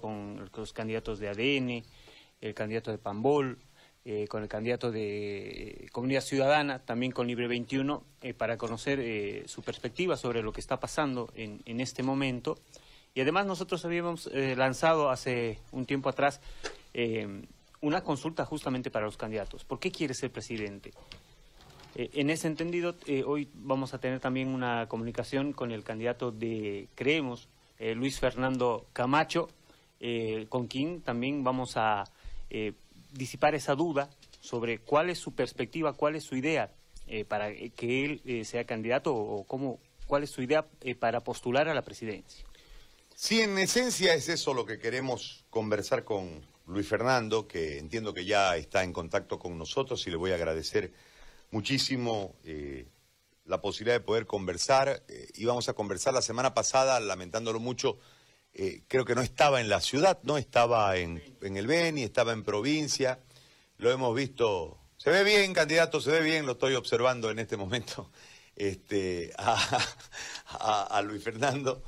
con los candidatos de ADN, el candidato de Pambol, eh, con el candidato de eh, Comunidad Ciudadana, también con Libre 21, eh, para conocer su perspectiva sobre lo que está pasando en, en este momento. Y además nosotros habíamos lanzado hace un tiempo atrás una consulta justamente para los candidatos. ¿Por qué quiere ser presidente? en ese entendido, hoy vamos a tener también una comunicación con el candidato de Creemos, Luis Fernando Camacho, con quien también vamos a disipar esa duda sobre cuál es su perspectiva, cuál es su idea eh, para que él eh, sea candidato o cómo, cuál es su idea eh, para postular a la presidencia. Sí, en esencia es eso lo que queremos conversar con Luis Fernando, que entiendo que ya está en contacto con nosotros y le voy a agradecer muchísimo la posibilidad de poder conversar. íbamos a conversar la semana pasada, lamentándolo mucho, eh, creo que no estaba en la ciudad, no estaba en, el Beni, estaba en provincia. Lo hemos visto. Se ve bien, candidato, se ve bien, lo estoy observando en este momento este, a, Luis Fernando.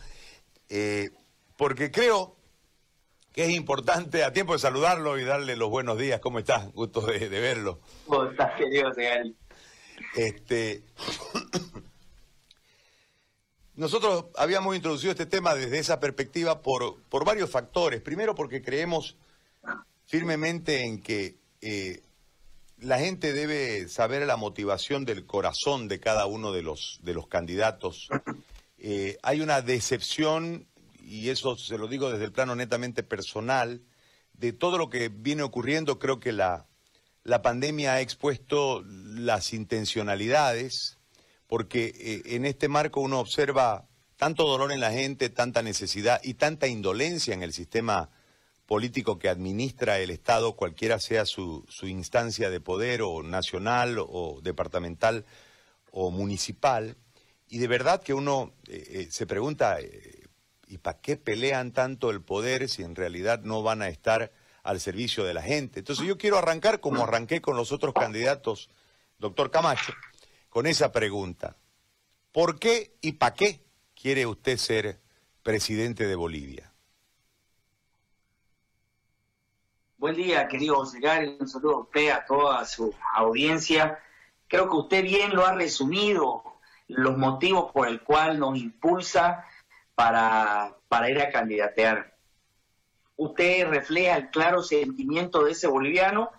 Eh, porque creo que es importante, a tiempo de saludarlo y darle los buenos días. ¿Cómo estás? Gusto de, verlo. ¿Cómo estás, querido Este, nosotros habíamos introducido este tema desde esa perspectiva por, por varios factores. Primero porque creemos firmemente en que eh, la gente debe saber la motivación del corazón de cada uno de los, de los candidatos. Eh, hay una decepción, y eso se lo digo desde el plano netamente personal, de todo lo que viene ocurriendo. Creo que la, la pandemia ha expuesto las intencionalidades porque eh, en este marco uno observa tanto dolor en la gente, tanta necesidad y tanta indolencia en el sistema político que administra el Estado, cualquiera sea su, instancia de poder, o nacional, o departamental, o municipal. Y de verdad que uno eh, eh, se pregunta, ¿y para qué pelean tanto el poder si en realidad no van a estar al servicio de la gente? Entonces yo quiero arrancar como arranqué con los otros candidatos, doctor Camacho, con esa pregunta. ¿Por qué y para qué quiere usted ser presidente de Bolivia? Buen día, querido José Un saludo a usted, a toda su audiencia. Creo que usted bien lo ha resumido, los motivos por el cual nos impulsa para, para ir a candidatear. Usted refleja el claro sentimiento de ese boliviano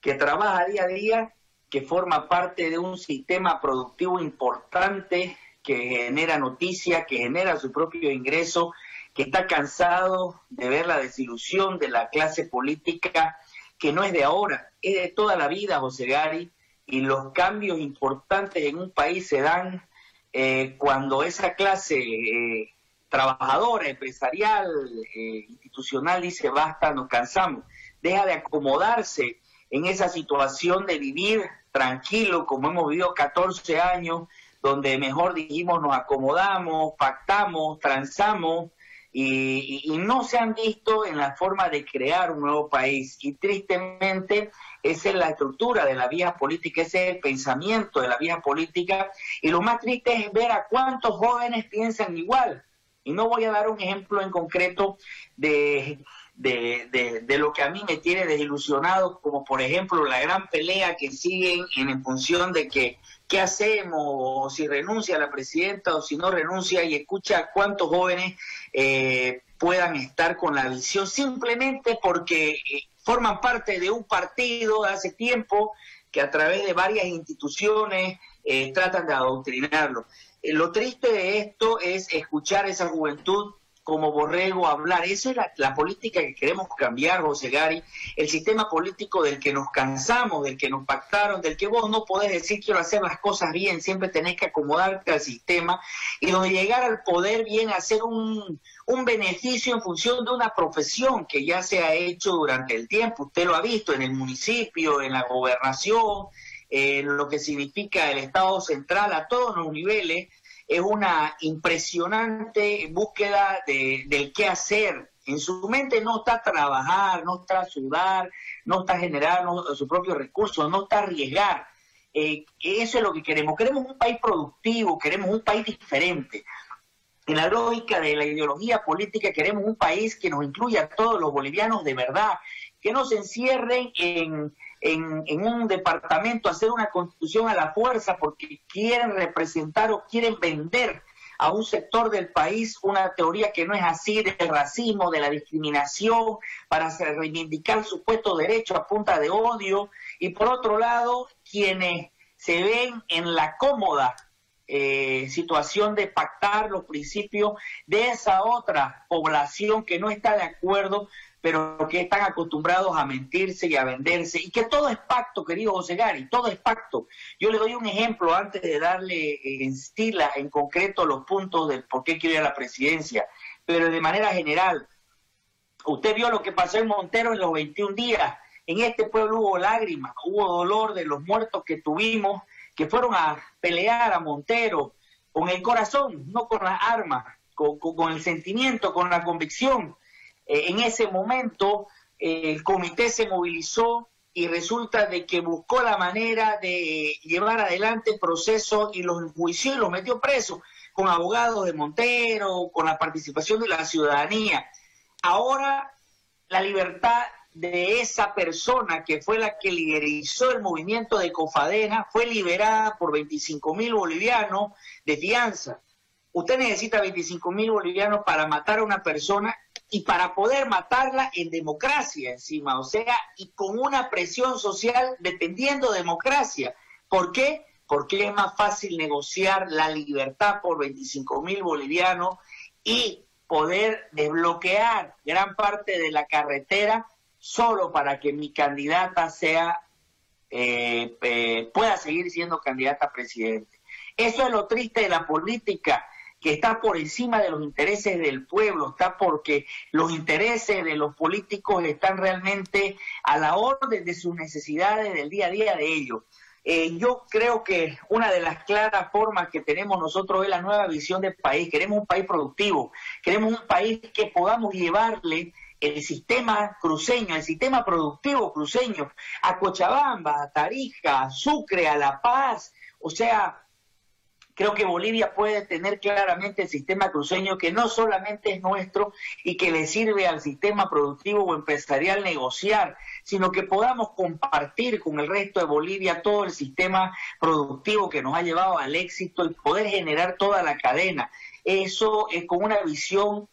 que trabaja día a día que forma parte de un sistema productivo importante que genera noticia, que genera su propio ingreso, que está cansado de ver la desilusión de la clase política, que no es de ahora, es de toda la vida, José Gari, y los cambios importantes en un país se dan eh, cuando esa clase eh, trabajadora, empresarial, eh, institucional dice basta, nos cansamos, deja de acomodarse en esa situación de vivir tranquilo, como hemos vivido 14 años, donde mejor dijimos nos acomodamos, pactamos, transamos y, no se han visto en la forma de crear un nuevo país. Y tristemente esa es la estructura de la vía política, ese es el pensamiento de la vía política. Y lo más triste es ver a cuántos jóvenes piensan igual. Y no voy a dar un ejemplo en concreto de de, de, lo que a mí me tiene desilusionado, como por ejemplo la gran pelea que siguen en, función de que qué hacemos, o si renuncia la presidenta o si no renuncia, y escucha cuántos jóvenes eh, puedan estar con la visión simplemente porque eh, forman parte de un partido de hace tiempo que a través de varias instituciones eh, tratan de adoctrinarlo. lo triste de esto es escuchar esa juventud como borrego hablar. Esa es la, política que queremos cambiar, José Gari, el sistema político del que nos cansamos, del que nos pactaron, del que vos no podés decir quiero hacer las cosas bien, siempre tenés que acomodarte al sistema y donde llegar al poder viene a ser un beneficio en función de una profesión que ya se ha hecho durante el tiempo. Usted lo ha visto en el municipio, en la gobernación, en lo que significa el Estado central a todos los niveles es una impresionante búsqueda de, del qué hacer. En su mente no está trabajar, no está sudar, no está generar su propio recurso, no está arriesgar. Eh, eso es lo que queremos. Queremos un país productivo, queremos un país diferente. en la lógica de la ideología política queremos un país que nos incluya a todos los bolivianos de verdad, que no se encierren en, en, un departamento hacer una constitución a la fuerza porque quieren representar o quieren vender a un sector del país una teoría que no es así del racismo, de la discriminación, para reivindicar supuesto derecho a punta de odio, y por otro lado, quienes se ven en la cómoda eh, situación de pactar los principios de esa otra población que no está de acuerdo pero que están acostumbrados a mentirse y a venderse, y que todo es pacto, querido José Gary, todo es pacto. Yo le doy un ejemplo antes de darle eh, en en concreto, los puntos del por qué quiero ir a la presidencia, pero de manera general, usted vio lo que pasó en Montero en los 21 días, en este pueblo hubo lágrimas, hubo dolor de los muertos que tuvimos, que fueron a pelear a Montero con el corazón, no con las armas, con el sentimiento, con la convicción en ese momento eh, el comité se movilizó y resulta de que buscó la manera de llevar adelante el proceso y los enjuició y los metió presos con abogados de Montero, con la participación de la ciudadanía. Ahora la libertad de esa persona que fue la que liderizó el movimiento de Cofadena fue liberada por 25 mil bolivianos de fianza. Usted necesita 25 mil bolivianos para matar a una persona y para poder matarla en democracia encima, o sea, y con una presión social dependiendo de democracia. ¿Por qué? Porque es más fácil negociar la libertad por 25 mil bolivianos y poder desbloquear gran parte de la carretera solo para que mi candidata sea eh, eh, pueda seguir siendo candidata a presidente. Eso es lo triste de la política que está por encima de los intereses del pueblo, está porque los intereses de los políticos están realmente a la orden de sus necesidades del día a día de ellos. Eh, yo creo que una de las claras formas que tenemos nosotros es la nueva visión del país. Queremos un país productivo, queremos un país que podamos llevarle el sistema cruceño, el sistema productivo cruceño, a Cochabamba, a Tarija, a Sucre, a La Paz, o sea, Creo que Bolivia puede tener claramente el sistema cruceño que no solamente es nuestro y que le sirve al sistema productivo o empresarial negociar, sino que podamos compartir con el resto de Bolivia todo el sistema productivo que nos ha llevado al éxito y poder generar toda la cadena. Eso es con una visión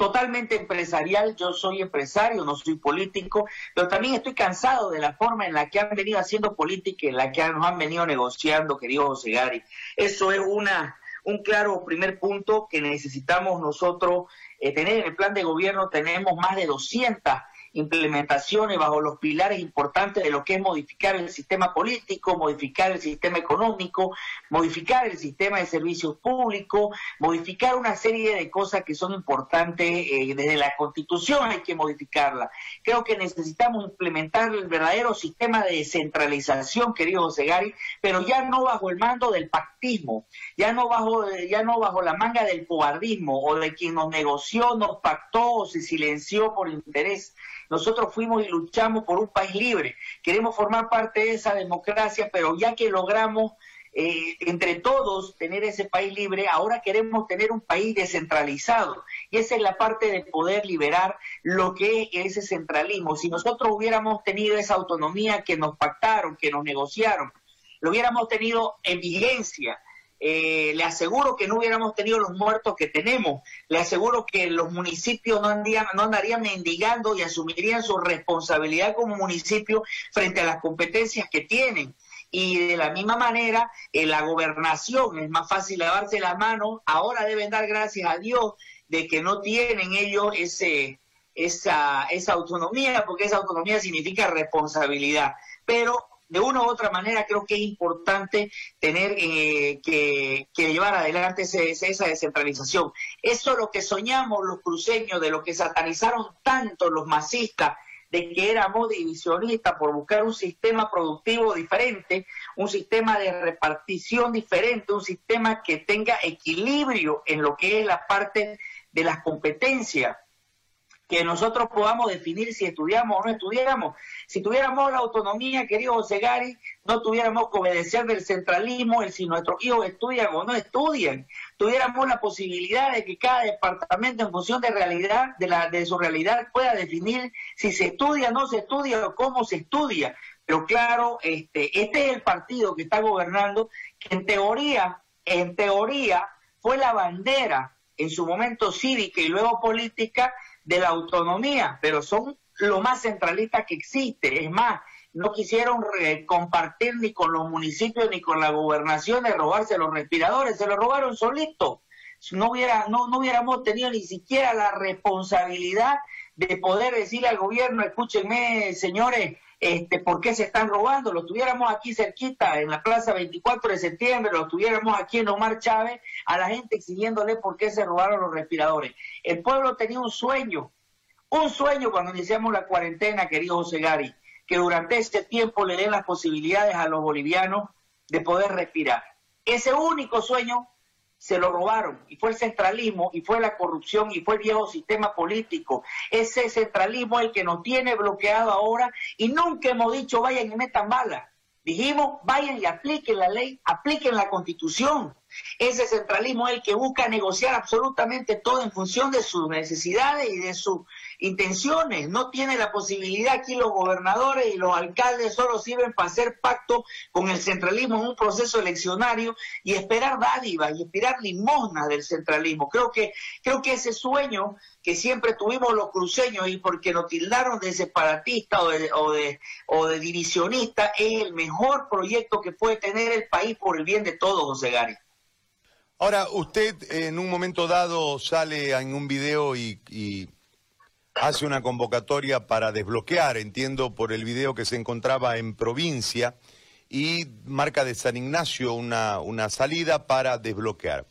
totalmente empresarial, yo soy empresario, no soy político, pero también estoy cansado de la forma en la que han venido haciendo política, en la que nos han venido negociando, querido José Gari. Eso es una un claro primer punto que necesitamos nosotros eh, tener en el plan de gobierno. Tenemos más de 200 implementaciones bajo los pilares importantes de lo que es modificar el sistema político, modificar el sistema económico, modificar el sistema de servicios públicos, modificar una serie de cosas que son importantes eh, desde la Constitución hay que modificarla. Creo que necesitamos implementar el verdadero sistema de descentralización, querido José Gari, pero ya no bajo el mando del pactismo, ya no bajo, ya no bajo la manga del cobardismo o de quien nos negoció, nos pactó o se silenció por interés nosotros fuimos y luchamos por un país libre. Queremos formar parte de esa democracia, pero ya que logramos eh, entre todos tener ese país libre, ahora queremos tener un país descentralizado. Y esa es la parte de poder liberar lo que es ese centralismo. Si nosotros hubiéramos tenido esa autonomía que nos pactaron, que nos negociaron, lo hubiéramos tenido en vigencia, eh, le aseguro que no hubiéramos tenido los muertos que tenemos, le aseguro que los municipios no, no andarían mendigando y asumirían su responsabilidad como municipio frente a las competencias que tienen. Y de la misma manera, en la gobernación es más fácil lavarse las manos, ahora deben dar gracias a Dios de que no tienen ellos ese, esa, esa autonomía, porque esa autonomía significa responsabilidad. Pero de una u otra manera creo que es importante tener eh, que, llevar adelante esa descentralización. Eso es lo que soñamos los cruceños, de lo que satanizaron tanto los masistas, de que éramos divisionistas por buscar un sistema productivo diferente, un sistema de repartición diferente, un sistema que tenga equilibrio en lo que es la parte de las competencias que nosotros podamos definir si estudiamos o no estudiamos. Si tuviéramos la autonomía, querido José no tuviéramos que obedecer del centralismo, el si nuestros hijos estudian o no estudian, tuviéramos la posibilidad de que cada departamento en función de realidad, de, la, de su realidad, pueda definir si se estudia, no se estudia o cómo se estudia. Pero claro, este, este es el partido que está gobernando, que en teoría, en teoría, fue la bandera en su momento cívica y luego política de la autonomía, pero son lo más centralista que existe. Es más, no quisieron compartir ni con los municipios ni con la gobernación de robarse los respiradores, se los robaron solito. No, hubiera, no, no hubiéramos tenido ni siquiera la responsabilidad de poder decirle al gobierno, escúchenme, señores, este, por qué se están robando. Lo tuviéramos aquí cerquita, en la plaza 24 de septiembre, lo tuviéramos aquí en Omar Chávez, a la gente exigiéndole por qué se robaron los respiradores. El pueblo tenía un sueño, un sueño cuando iniciamos la cuarentena, querido José Gari, que durante este tiempo le den las posibilidades a los bolivianos de poder respirar. Ese único sueño se lo robaron y fue el centralismo y fue la corrupción y fue el viejo sistema político. Ese centralismo es el que nos tiene bloqueado ahora y nunca hemos dicho vayan y metan balas. Dijimos vayan y apliquen la ley, apliquen la constitución. Ese centralismo es el que busca negociar absolutamente todo en función de sus necesidades y de sus intenciones. No tiene la posibilidad aquí los gobernadores y los alcaldes solo sirven para hacer pacto con el centralismo en un proceso eleccionario y esperar dádivas y esperar limosnas del centralismo. Creo que, creo que ese sueño que siempre tuvimos los cruceños y porque nos tildaron de separatista o de, o de, o de divisionista es el mejor proyecto que puede tener el país por el bien de todos, José Gari. Ahora, usted en un momento dado sale en un video y, hace una convocatoria para desbloquear, entiendo por el video que se encontraba en provincia, y marca de San Ignacio una, una salida para desbloquear.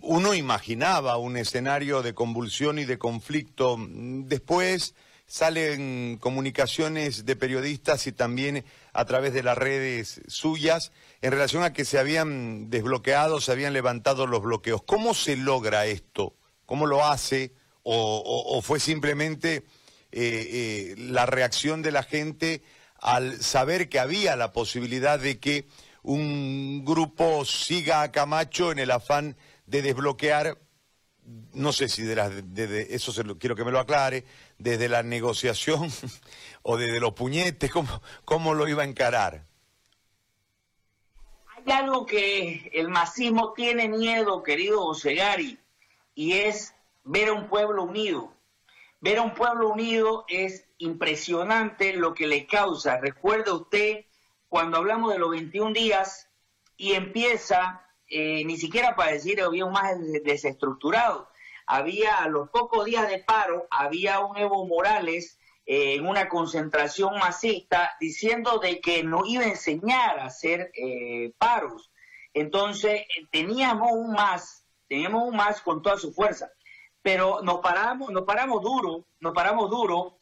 Uno imaginaba un escenario de convulsión y de conflicto. Después salen comunicaciones de periodistas y también a través de las redes suyas en relación a que se habían desbloqueado, se habían levantado los bloqueos. ¿Cómo se logra esto? ¿Cómo lo hace? ¿O, fue simplemente eh, eh, la reacción de la gente al saber que había la posibilidad de que un grupo siga a Camacho en el afán de desbloquear no sé si de, las, eso se lo, quiero que me lo aclare, desde la negociación o desde los puñetes, ¿cómo, cómo lo iba a encarar? Hay algo que el masismo tiene miedo, querido Osegari, y es ver a un pueblo unido. Ver a un pueblo unido es impresionante lo que le causa. Recuerde usted cuando hablamos de los 21 días y empieza eh, ni siquiera para decir había un más desestructurado. Había a los pocos días de paro, había un Evo Morales eh, en una concentración masista diciendo de que no iba a enseñar a hacer eh, paros. Entonces teníamos un más, teníamos un más con toda su fuerza pero nos paramos, nos paramos duro, nos paramos duro,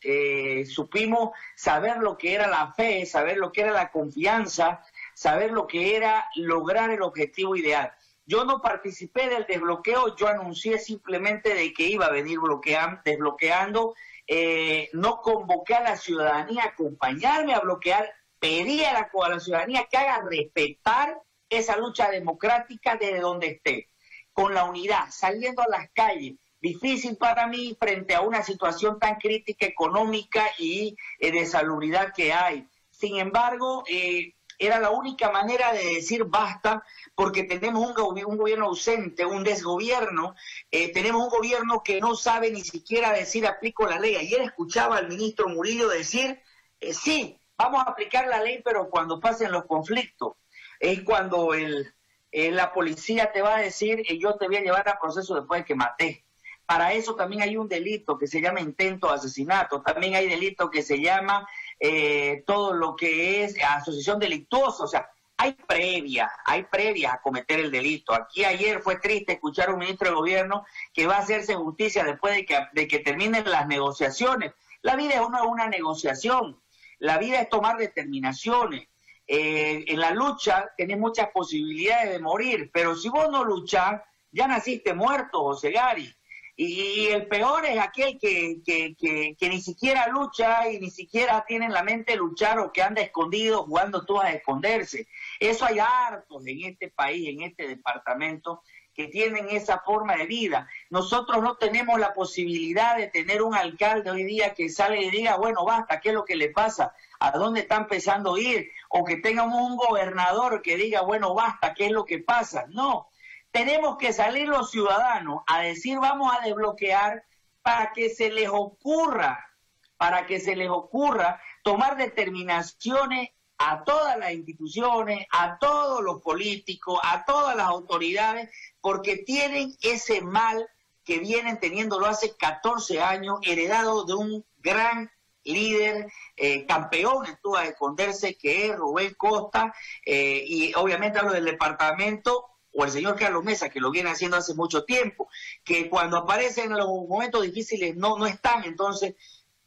supimos saber lo que era la fe, saber lo que era la confianza, saber lo que era lograr el objetivo ideal. Yo no participé del desbloqueo, yo anuncié simplemente de que iba a venir bloqueando, desbloqueando, eh, no convoqué a la ciudadanía a acompañarme a bloquear, pedí a la ciudadanía que haga respetar esa lucha democrática desde donde esté, con la unidad, saliendo a las calles, difícil para mí frente a una situación tan crítica económica y eh, de salubridad que hay. Sin embargo, eh, era la única manera de decir basta, porque tenemos un, gobierno ausente, un desgobierno, eh, tenemos un gobierno que no sabe ni siquiera decir aplico la ley. Ayer escuchaba al ministro Murillo decir, eh, sí, vamos a aplicar la ley, pero cuando pasen los conflictos, es cuando el, la policía te va a decir, yo te voy a llevar a proceso después de que maté. Para eso también hay un delito que se llama intento de asesinato, también hay delito que se llama eh, todo lo que es asociación delictuosa, o sea, hay previa, hay previa a cometer el delito. Aquí ayer fue triste escuchar a un ministro de gobierno que va a hacerse justicia después de que, de que terminen las negociaciones. La vida es una, una negociación, la vida es tomar determinaciones. Eh, en la lucha tenés muchas posibilidades de morir, pero si vos no luchás, ya naciste muerto, José Gari. Y, el peor es aquel que, que, que, ni siquiera lucha y ni siquiera tiene en la mente luchar o que anda escondido jugando tú a esconderse. Eso hay hartos en este país, en este departamento, que tienen esa forma de vida. Nosotros no tenemos la posibilidad de tener un alcalde hoy día que salga y diga, bueno, basta, ¿qué es lo que le pasa? ¿A dónde está empezando a ir? O que tengamos un gobernador que diga, bueno, basta, ¿qué es lo que pasa? No, tenemos que salir los ciudadanos a decir, vamos a desbloquear para que se les ocurra, para que se les ocurra tomar determinaciones a todas las instituciones, a todos los políticos, a todas las autoridades, porque tienen ese mal que vienen teniéndolo hace 14 años, heredado de un gran líder, eh, campeón en a Esconderse, que es Rubén Costa, eh, y obviamente hablo del departamento, o el señor Carlos Mesa, que lo viene haciendo hace mucho tiempo, que cuando aparecen en los momentos difíciles no, no están, entonces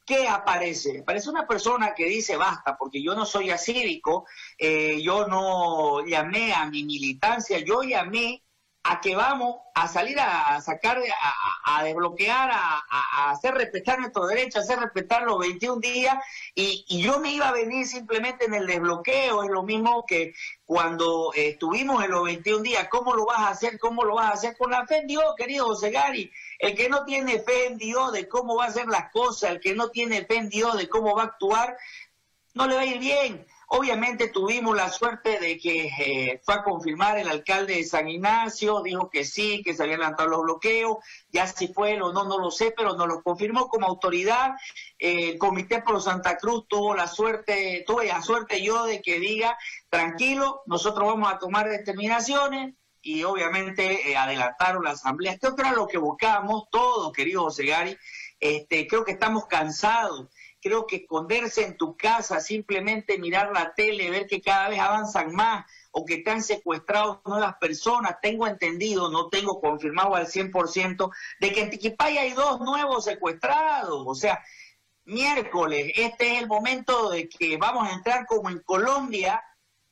¿qué aparece? Aparece una persona que dice basta, porque yo no soy acívico, eh, yo no llamé a mi militancia, yo llamé a que vamos a salir a, sacar, a, desbloquear, a, hacer respetar nuestro derecho, a hacer respetar los 21 días, y, yo me iba a venir simplemente en el desbloqueo, es lo mismo que cuando estuvimos en los 21 días, ¿cómo lo vas a hacer? ¿Cómo lo vas a hacer? Con la fe en Dios, querido José Gary, el que no tiene fe en Dios de cómo va a hacer las cosas, el que no tiene fe en Dios de cómo va a actuar, no le va a ir bien. Obviamente tuvimos la suerte de que eh, fue a confirmar el alcalde de San Ignacio, dijo que sí, que se habían levantado los bloqueos, ya si fue o no, no lo sé, pero nos lo confirmó como autoridad. Eh, el Comité Pro Santa Cruz tuvo la suerte, tuve la suerte yo de que diga, tranquilo, nosotros vamos a tomar determinaciones, y obviamente eh, adelantaron la asamblea. Creo que era lo que buscábamos todos, querido José. Este, creo que estamos cansados creo que esconderse en tu casa, simplemente mirar la tele, ver que cada vez avanzan más o que te han secuestrado nuevas personas. Tengo entendido, no tengo confirmado al 100%, de que en Tiquipaya hay dos nuevos secuestrados. O sea, miércoles, este es el momento de que vamos a entrar como en Colombia,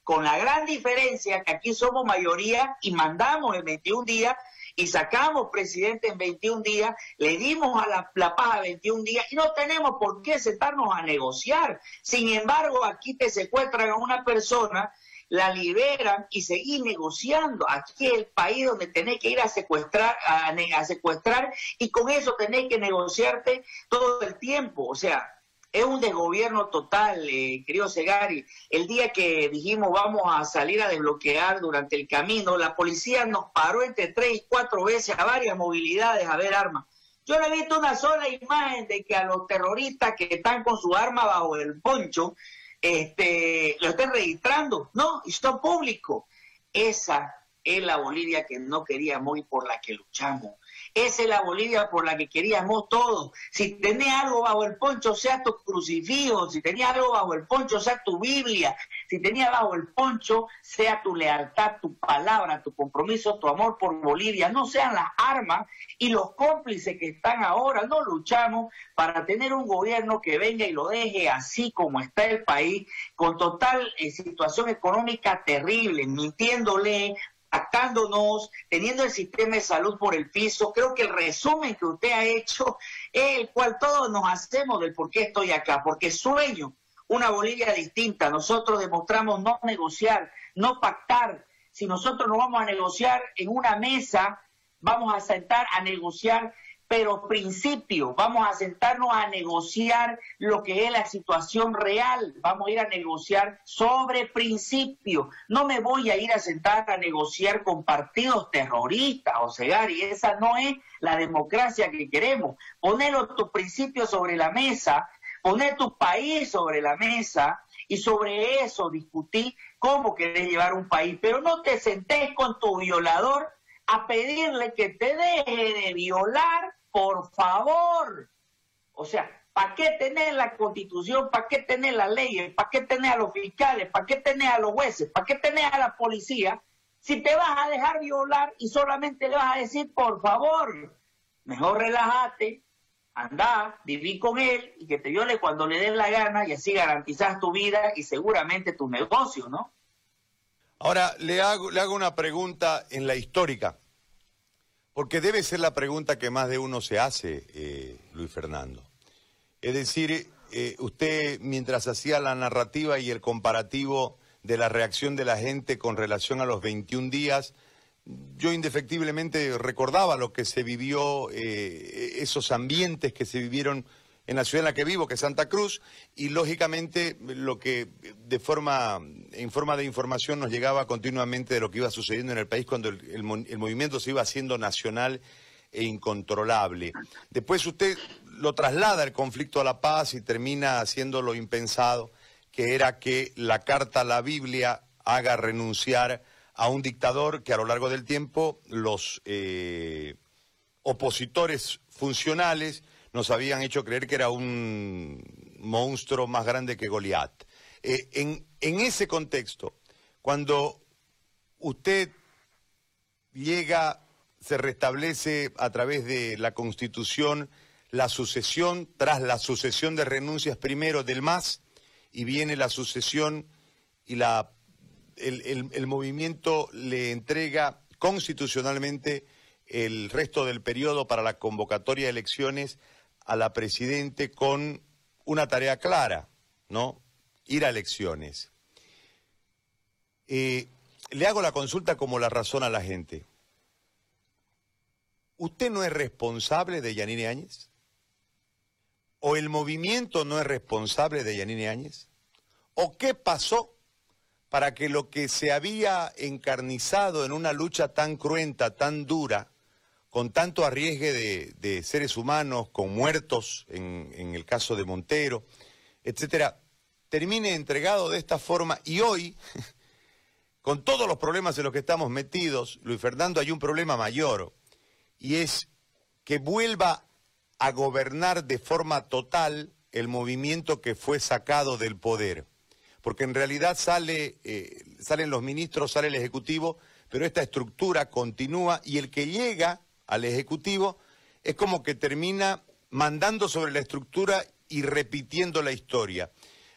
con la gran diferencia que aquí somos mayoría y mandamos en 21 días y sacamos presidente en 21 días, le dimos a la, la paja 21 días y no tenemos por qué sentarnos a negociar. Sin embargo, aquí te secuestran a una persona, la liberan y seguís negociando. Aquí es el país donde tenés que ir a secuestrar, a secuestrar y con eso tenés que negociarte todo el tiempo. O sea, es un desgobierno total, eh, querido Segari. El día que dijimos vamos a salir a desbloquear durante el camino, la policía nos paró entre tres y cuatro veces a varias movilidades a ver armas. Yo no he visto una sola imagen de que a los terroristas que están con su arma bajo el poncho este, lo estén registrando. No, esto público. Esa es la Bolivia que no queríamos y por la que luchamos. Esa es la Bolivia por la que queríamos todos. Si tenés algo bajo el poncho, sea tu crucifijo. Si tenías algo bajo el poncho, sea tu Biblia. Si tenías bajo el poncho, sea tu lealtad, tu palabra, tu compromiso, tu amor por Bolivia. No sean las armas y los cómplices que están ahora. No luchamos para tener un gobierno que venga y lo deje así como está el país, con total eh, situación económica terrible, mintiéndole, atándonos, teniendo el sistema de salud por el piso. Creo que el resumen que usted ha hecho es el cual todos nos hacemos del por qué estoy acá, porque sueño una Bolivia distinta. Nosotros demostramos no negociar, no pactar. Si nosotros no vamos a negociar en una mesa, vamos a sentar a negociar pero principio, vamos a sentarnos a negociar lo que es la situación real, vamos a ir a negociar sobre principio. No me voy a ir a sentar a negociar con partidos terroristas, o sea, y esa no es la democracia que queremos. Poner tus principios sobre la mesa, poner tu país sobre la mesa y sobre eso discutir cómo querés llevar un país, pero no te sentés con tu violador a pedirle que te deje de violar por favor. O sea, ¿para qué tener la constitución? ¿Para qué tener las leyes? ¿Para qué tener a los fiscales? ¿Para qué tener a los jueces? ¿Para qué tener a la policía? Si te vas a dejar violar y solamente le vas a decir, por favor, mejor relájate, anda, viví con él y que te viole cuando le des la gana y así garantizas tu vida y seguramente tu negocio, ¿no? Ahora, le hago, le hago una pregunta en la histórica Porque debe ser la pregunta que más de uno se hace, eh, Luis Fernando. Es decir, eh, usted mientras hacía la narrativa y el comparativo de la reacción de la gente con relación a los 21 días, yo indefectiblemente recordaba lo que se vivió, eh, esos ambientes que se vivieron en la ciudad en la que vivo, que es Santa Cruz, y lógicamente lo que de forma, en forma de información nos llegaba continuamente de lo que iba sucediendo en el país cuando el, movimiento se iba haciendo nacional e incontrolable. Después usted lo traslada el conflicto a la paz y termina haciendo lo impensado, que era que la carta a la Biblia haga renunciar a un dictador que a lo largo del tiempo los eh, opositores funcionales nos habían hecho creer que era un monstruo más grande que Goliat. Eh, en, ese contexto, cuando usted llega, se restablece a través de la Constitución la sucesión, tras la sucesión de renuncias primero del MAS, y viene la sucesión y la, el, el movimiento le entrega constitucionalmente el resto del periodo para la convocatoria de elecciones a la Presidente con una tarea clara, ¿no? Ir a elecciones. Eh, le hago la consulta como la razona la gente. ¿Usted no es responsable de Yanine Áñez? ¿O el movimiento no es responsable de Yanine Áñez? ¿O qué pasó para que lo que se había encarnizado en una lucha tan cruenta, tan dura, con tanto arriesgue de, seres humanos, con muertos, en, el caso de Montero, etcétera, termine entregado de esta forma y hoy, con todos los problemas en los que estamos metidos, Luis Fernando, hay un problema mayor y es que vuelva a gobernar de forma total el movimiento que fue sacado del poder. Porque en realidad sale, eh, salen los ministros, sale el Ejecutivo, pero esta estructura continúa y el que llega al Ejecutivo, es como que termina mandando sobre la estructura y repitiendo la historia.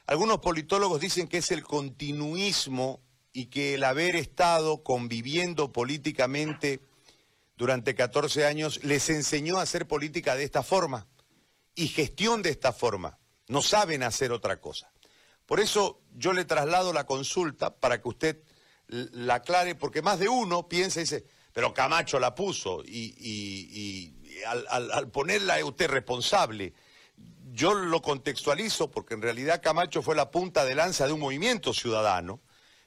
Algunos politólogos dicen que es el continuismo y que el haber estado conviviendo políticamente durante 14 años les enseñó a hacer política de esta forma y gestión de esta forma. No saben hacer otra cosa. Por eso yo le traslado la consulta para que usted la aclare, porque más de uno piensa y dice, pero Camacho la puso y, al, ponerla es usted responsable. Yo lo contextualizo porque en realidad Camacho fue la punta de lanza de un movimiento ciudadano,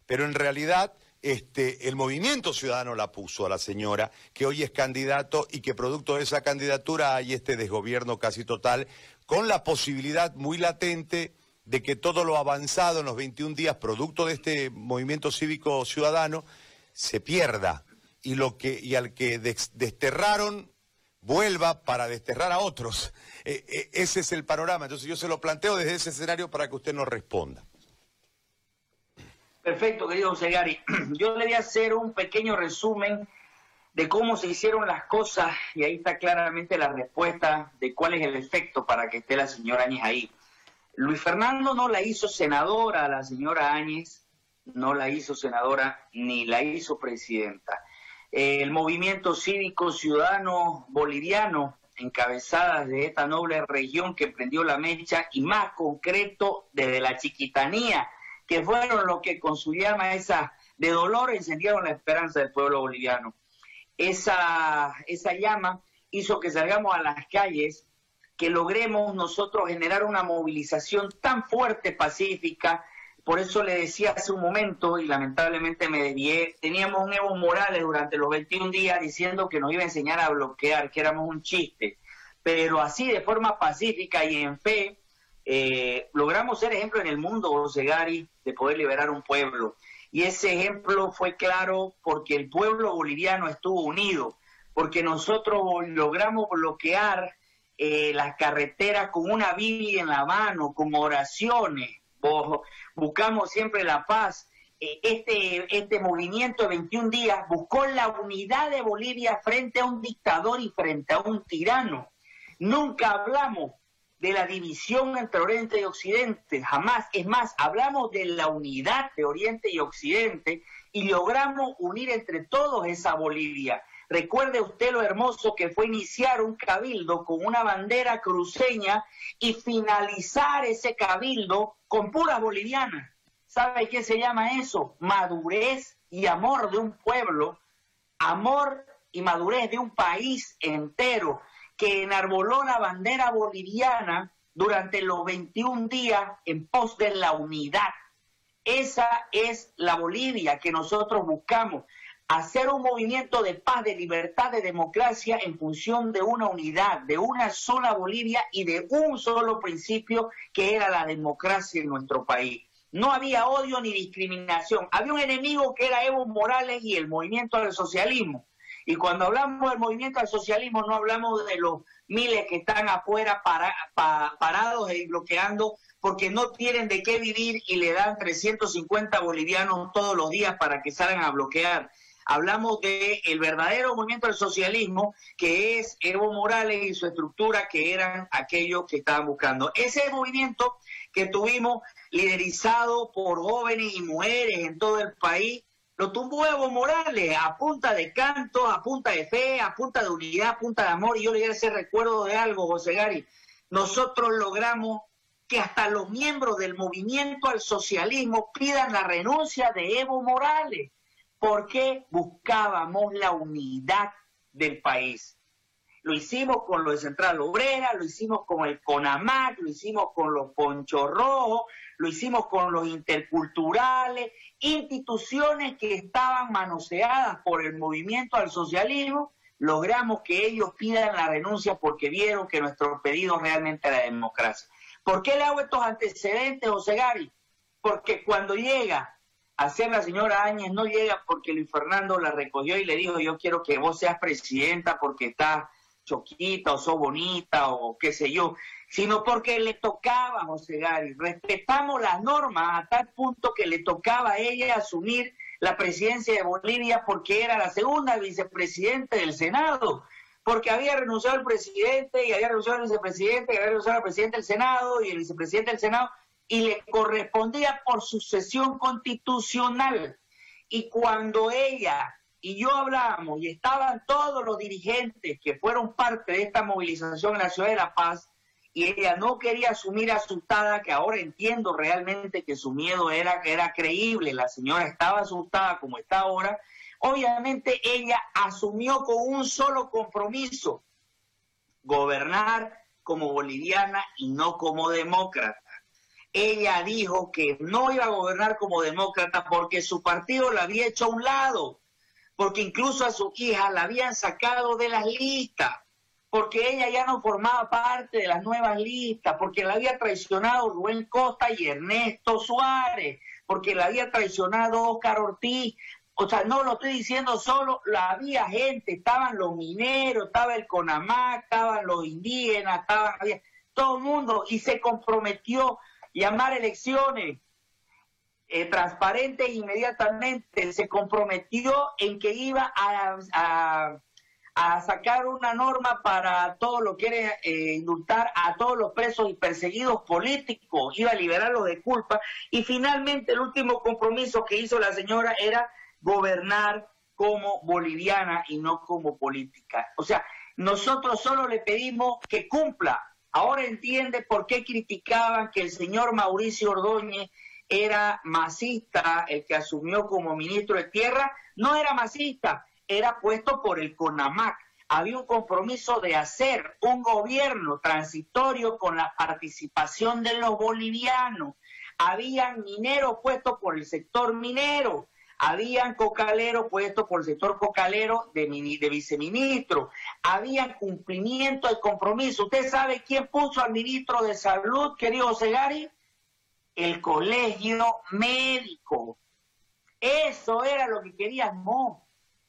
pero en realidad este, el movimiento ciudadano la puso a la señora, que hoy es candidato y que producto de esa candidatura hay este desgobierno casi total, con la posibilidad muy latente de que todo lo avanzado en los 21 días, producto de este movimiento cívico ciudadano, se pierda y, lo que, y al que desterraron vuelva para desterrar a otros. E, e, ese es el panorama. Entonces yo se lo planteo desde ese escenario para que usted nos responda. Perfecto, querido Segari. Yo le voy a hacer un pequeño resumen de cómo se hicieron las cosas y ahí está claramente la respuesta de cuál es el efecto para que esté la señora Áñez ahí. Luis Fernando no la hizo senadora a la señora Áñez, no la hizo senadora ni la hizo presidenta el movimiento cívico ciudadano boliviano, encabezadas de esta noble región que prendió la mecha, y más concreto desde la chiquitanía, que fueron los que con su llama esa de dolor encendieron la esperanza del pueblo boliviano. Esa, esa llama hizo que salgamos a las calles, que logremos nosotros generar una movilización tan fuerte, pacífica, por eso le decía hace un momento, y lamentablemente me desvié, teníamos un Evo Morales durante los 21 días diciendo que nos iba a enseñar a bloquear, que éramos un chiste. Pero así, de forma pacífica y en fe, eh, logramos ser ejemplo en el mundo, Gary, de poder liberar un pueblo. Y ese ejemplo fue claro porque el pueblo boliviano estuvo unido, porque nosotros logramos bloquear eh, las carreteras con una Biblia en la mano, con oraciones, buscamos siempre la paz. Eh, este, este movimiento de 21 días buscó la unidad de Bolivia frente a un dictador y frente a un tirano. Nunca hablamos de la división entre Oriente y Occidente, jamás. Es más, hablamos de la unidad de Oriente y Occidente y logramos unir entre todos esa Bolivia. Recuerde usted lo hermoso que fue iniciar un cabildo con una bandera cruceña y finalizar ese cabildo con pura boliviana. ¿Sabe qué se llama eso? Madurez y amor de un pueblo, amor y madurez de un país entero que enarboló la bandera boliviana durante los 21 días en pos de la unidad. Esa es la Bolivia que nosotros buscamos hacer un movimiento de paz, de libertad, de democracia en función de una unidad, de una sola Bolivia y de un solo principio que era la democracia en nuestro país. No había odio ni discriminación. Había un enemigo que era Evo Morales y el movimiento del socialismo. Y cuando hablamos del movimiento al socialismo no hablamos de los miles que están afuera parados y bloqueando porque no tienen de qué vivir y le dan 350 bolivianos todos los días para que salgan a bloquear hablamos de el verdadero movimiento del socialismo, que es Evo Morales y su estructura, que eran aquellos que estaban buscando. Ese movimiento que tuvimos liderizado por jóvenes y mujeres en todo el país, lo tumbó Evo Morales a punta de canto, a punta de fe, a punta de unidad, a punta de amor. Y yo le hacer recuerdo de algo, José Gary. Nosotros logramos que hasta los miembros del movimiento al socialismo pidan la renuncia de Evo Morales porque buscábamos la unidad del país. Lo hicimos con lo de Central Obrera, lo hicimos con el CONAMAC, lo hicimos con los Ponchos Rojos, lo hicimos con los interculturales, instituciones que estaban manoseadas por el movimiento al socialismo, logramos que ellos pidan la renuncia porque vieron que nuestro pedido realmente era democracia. ¿Por qué le hago estos antecedentes, José Gary? Porque cuando llega Hacer la señora Áñez no llega porque Luis Fernando la recogió y le dijo, yo quiero que vos seas presidenta porque estás choquita o sos bonita o qué sé yo, sino porque le tocaba a José Gary. Respetamos las normas a tal punto que le tocaba a ella asumir la presidencia de Bolivia porque era la segunda vicepresidente del Senado, porque había renunciado el presidente y había renunciado el vicepresidente y había renunciado el presidente del Senado y el vicepresidente del Senado y le correspondía por sucesión constitucional. Y cuando ella y yo hablamos y estaban todos los dirigentes que fueron parte de esta movilización en la ciudad de La Paz, y ella no quería asumir asustada, que ahora entiendo realmente que su miedo era era creíble, la señora estaba asustada como está ahora, obviamente ella asumió con un solo compromiso, gobernar como boliviana y no como demócrata ella dijo que no iba a gobernar como demócrata porque su partido la había hecho a un lado, porque incluso a su hija la habían sacado de las listas, porque ella ya no formaba parte de las nuevas listas, porque la había traicionado Rubén Costa y Ernesto Suárez, porque la había traicionado Oscar Ortiz. O sea, no lo estoy diciendo solo, había gente, estaban los mineros, estaba el CONAMAC, estaban los indígenas, estaba todo el mundo, y se comprometió llamar elecciones eh, transparentes inmediatamente, se comprometió en que iba a, sacar una norma para todo lo que era eh, indultar a todos los presos y perseguidos políticos, iba a liberarlos de culpa. Y finalmente el último compromiso que hizo la señora era gobernar como boliviana y no como política. O sea, nosotros solo le pedimos que cumpla Ahora entiende por qué criticaban que el señor Mauricio Ordóñez era masista, el que asumió como ministro de Tierra. No era masista, era puesto por el CONAMAC. Había un compromiso de hacer un gobierno transitorio con la participación de los bolivianos. Habían mineros puestos por el sector minero habían cocaleros puestos por el sector cocalero de, de viceministro, habían cumplimiento de compromiso. ¿Usted sabe quién puso al ministro de Salud, querido Segari? El colegio médico. Eso era lo que queríamos.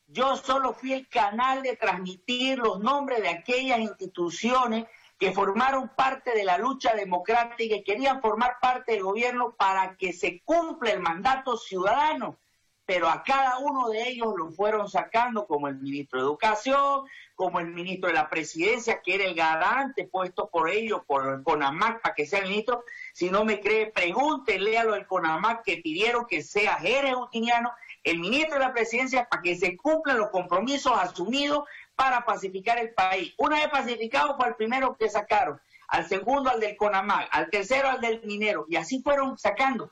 Yo solo fui el canal de transmitir los nombres de aquellas instituciones que formaron parte de la lucha democrática y querían formar parte del gobierno para que se cumpla el mandato ciudadano pero a cada uno de ellos lo fueron sacando como el ministro de Educación, como el ministro de la Presidencia, que era el garante puesto por ellos, por el CONAMAC, para que sea el ministro. Si no me cree, pregúntele a lo del CONAMAC que pidieron que sea Jerez Utiniano el ministro de la presidencia para que se cumplan los compromisos asumidos para pacificar el país. Una vez pacificado fue el primero que sacaron, al segundo al del CONAMAG, al tercero al del minero, y así fueron sacando.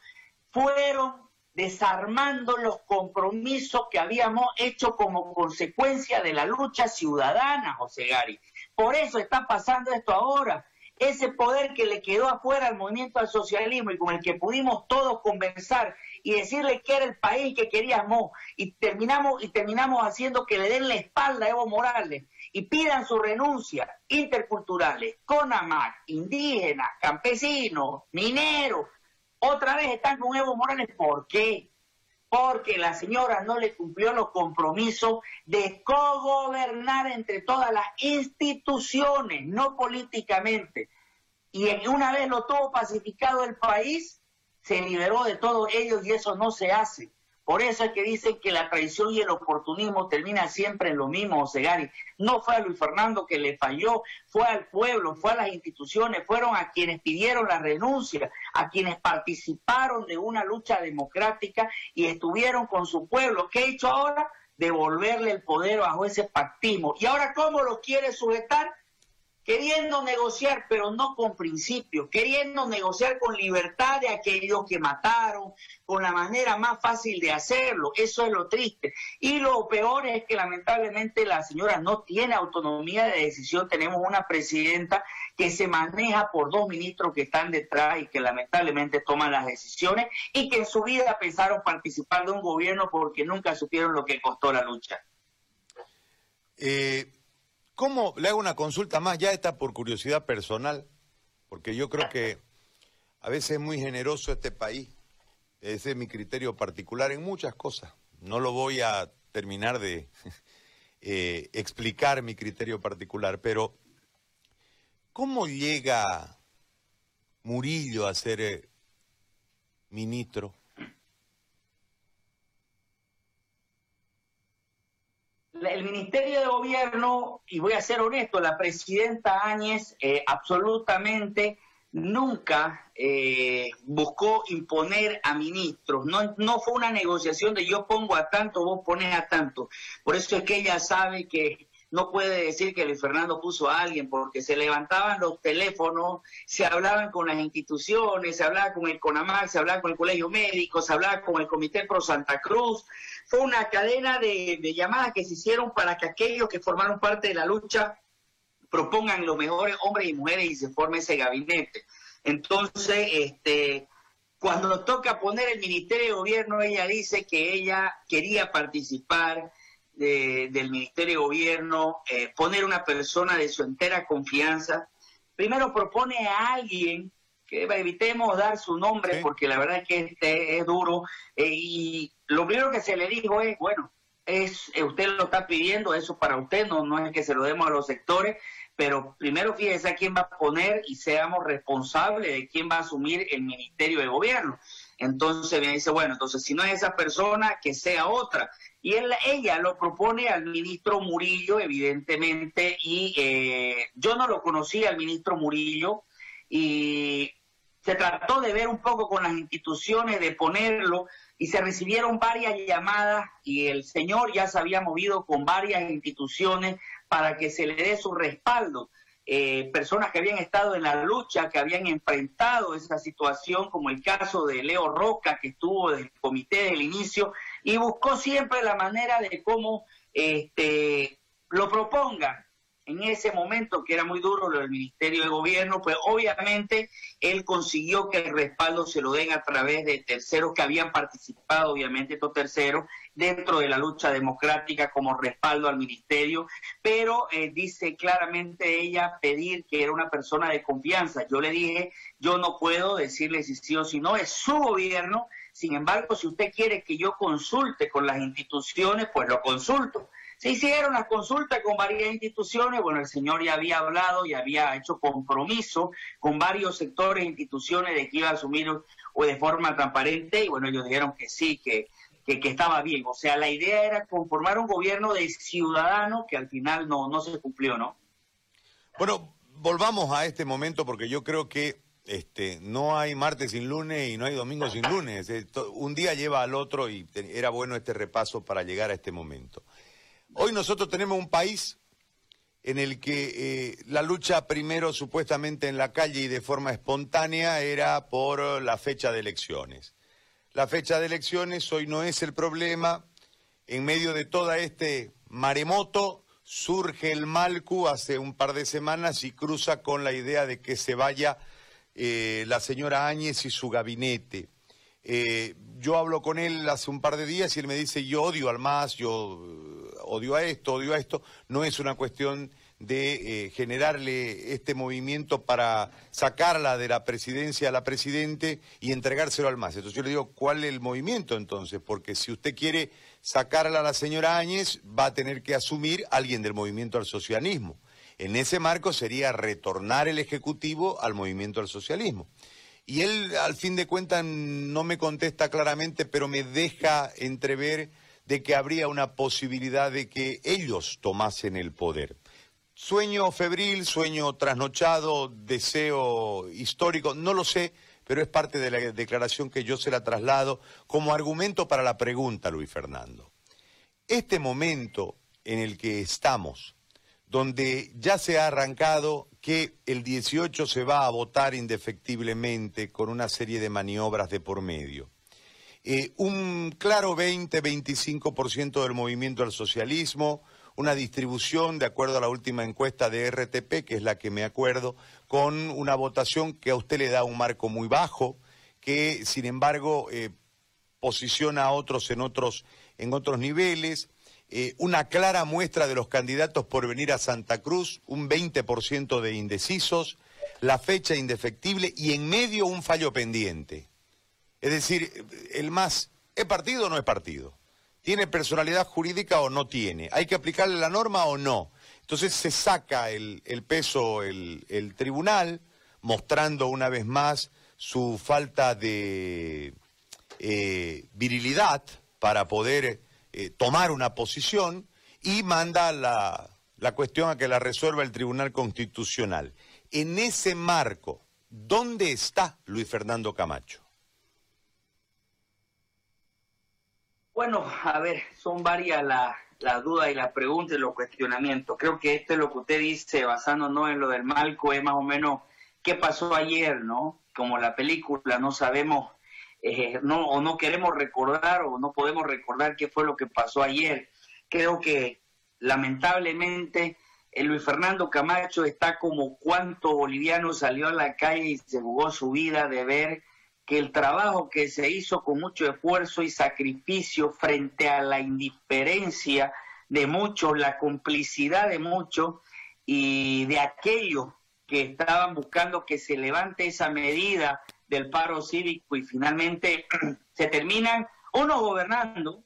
Fueron desarmando los compromisos que habíamos hecho como consecuencia de la lucha ciudadana, José Gari. Por eso está pasando esto ahora. Ese poder que le quedó afuera al movimiento al socialismo y con el que pudimos todos conversar y decirle que era el país que queríamos y terminamos y terminamos haciendo que le den la espalda a Evo Morales y pidan su renuncia interculturales, CONAMAC, indígenas, campesinos, mineros, otra vez están con Evo Morales. ¿Por qué? Porque la señora no le cumplió los compromisos de cogobernar entre todas las instituciones, no políticamente. Y una vez lo tuvo pacificado el país, se liberó de todos ellos y eso no se hace. Por eso es que dicen que la traición y el oportunismo termina siempre en lo mismo, Osegari. No fue a Luis Fernando que le falló, fue al pueblo, fue a las instituciones, fueron a quienes pidieron la renuncia, a quienes participaron de una lucha democrática y estuvieron con su pueblo. ¿Qué ha hecho ahora? Devolverle el poder bajo ese pactismo. ¿Y ahora cómo lo quiere sujetar? Queriendo negociar, pero no con principios, queriendo negociar con libertad de aquellos que mataron, con la manera más fácil de hacerlo. Eso es lo triste. Y lo peor es que lamentablemente la señora no tiene autonomía de decisión. Tenemos una presidenta que se maneja por dos ministros que están detrás y que lamentablemente toman las decisiones y que en su vida pensaron participar de un gobierno porque nunca supieron lo que costó la lucha. Eh, ¿Cómo le hago una consulta más? Ya está por curiosidad personal, porque yo creo que a veces es muy generoso este país. Ese es mi criterio particular en muchas cosas. No lo voy a terminar de eh, explicar mi criterio particular, pero ¿cómo llega Murillo a ser eh, ministro? El Ministerio de Gobierno, y voy a ser honesto, la presidenta Áñez eh, absolutamente nunca eh, buscó imponer a ministros. No, no fue una negociación de yo pongo a tanto, vos pones a tanto. Por eso es que ella sabe que no puede decir que Luis Fernando puso a alguien, porque se levantaban los teléfonos, se hablaban con las instituciones, se hablaba con el CONAMAC, se hablaba con el Colegio Médico, se hablaba con el Comité Pro Santa Cruz. Fue una cadena de, llamadas que se hicieron para que aquellos que formaron parte de la lucha propongan los mejores hombres y mujeres y se forme ese gabinete. Entonces, este, cuando nos toca poner el Ministerio de Gobierno, ella dice que ella quería participar, del Ministerio de Gobierno, eh, poner una persona de su entera confianza. Primero propone a alguien que evitemos dar su nombre porque la verdad es que este es duro eh, y lo primero que se le dijo es, bueno, es eh, usted lo está pidiendo, eso para usted, no, no es que se lo demos a los sectores, pero primero fíjese a quién va a poner y seamos responsables de quién va a asumir el Ministerio de Gobierno. Entonces me dice, bueno, entonces si no es esa persona, que sea otra. Y él, ella lo propone al ministro Murillo, evidentemente, y eh, yo no lo conocía al ministro Murillo, y se trató de ver un poco con las instituciones, de ponerlo, y se recibieron varias llamadas, y el señor ya se había movido con varias instituciones para que se le dé su respaldo. Eh, personas que habían estado en la lucha, que habían enfrentado esa situación, como el caso de Leo Roca, que estuvo del comité del inicio, y buscó siempre la manera de cómo este, lo proponga en ese momento, que era muy duro lo del Ministerio de Gobierno, pues obviamente él consiguió que el respaldo se lo den a través de terceros que habían participado, obviamente estos terceros, dentro de la lucha democrática como respaldo al ministerio, pero eh, dice claramente ella pedir que era una persona de confianza. Yo le dije, yo no puedo decirle si sí o si no, es su gobierno, sin embargo, si usted quiere que yo consulte con las instituciones, pues lo consulto. Se hicieron las consultas con varias instituciones, bueno, el señor ya había hablado y había hecho compromiso con varios sectores e instituciones de que iba a asumir o de forma transparente y bueno, ellos dijeron que sí, que, que, estaba bien. O sea, la idea era conformar un gobierno de ciudadanos que al final no, no se cumplió, ¿no? Bueno, volvamos a este momento porque yo creo que Este, no hay martes sin lunes y no hay domingo sin lunes. Un día lleva al otro y era bueno este repaso para llegar a este momento. Hoy nosotros tenemos un país en el que eh, la lucha primero supuestamente en la calle y de forma espontánea era por la fecha de elecciones. La fecha de elecciones hoy no es el problema. En medio de todo este maremoto surge el Malcu hace un par de semanas y cruza con la idea de que se vaya eh, la señora Áñez y su gabinete. Eh, yo hablo con él hace un par de días y él me dice, yo odio al MAS, yo eh, odio a esto, odio a esto. No es una cuestión de generarle este movimiento para sacarla de la presidencia a la presidente y entregárselo al MAS. Entonces yo le digo, ¿cuál es el movimiento entonces? Porque si usted quiere sacarla a la señora Áñez, va a tener que asumir alguien del movimiento al socialismo. En ese marco sería retornar el Ejecutivo al movimiento al socialismo. Y él, al fin de cuentas, no me contesta claramente, pero me deja entrever de que habría una posibilidad de que ellos tomasen el poder. Sueño febril, sueño trasnochado, deseo histórico, no lo sé, pero es parte de la declaración que yo se la traslado como argumento para la pregunta, Luis Fernando. Este momento en el que estamos, donde ya se ha arrancado que el 18 se va a votar indefectiblemente con una serie de maniobras de por medio. Eh, un claro 20-25% del movimiento al socialismo, una distribución, de acuerdo a la última encuesta de RTP, que es la que me acuerdo, con una votación que a usted le da un marco muy bajo, que sin embargo eh, posiciona a otros en otros, en otros niveles, eh, una clara muestra de los candidatos por venir a Santa Cruz, un 20% de indecisos, la fecha indefectible y en medio un fallo pendiente. Es decir, el más, ¿es partido o no es partido? ¿Tiene personalidad jurídica o no tiene? ¿Hay que aplicarle la norma o no? Entonces se saca el, peso el, tribunal, mostrando una vez más su falta de eh, virilidad para poder eh, tomar una posición y manda la, la cuestión a que la resuelva el Tribunal Constitucional. En ese marco, ¿dónde está Luis Fernando Camacho? Bueno, a ver, son varias las dudas y las preguntas y los cuestionamientos. Creo que esto es lo que usted dice, basándonos en lo del Malco, es más o menos qué pasó ayer, ¿no? Como la película, no sabemos eh, no, o no queremos recordar o no podemos recordar qué fue lo que pasó ayer. Creo que lamentablemente el Luis Fernando Camacho está como cuánto boliviano salió a la calle y se jugó su vida de ver que el trabajo que se hizo con mucho esfuerzo y sacrificio frente a la indiferencia de muchos, la complicidad de muchos y de aquellos que estaban buscando que se levante esa medida del paro cívico y finalmente se terminan uno gobernando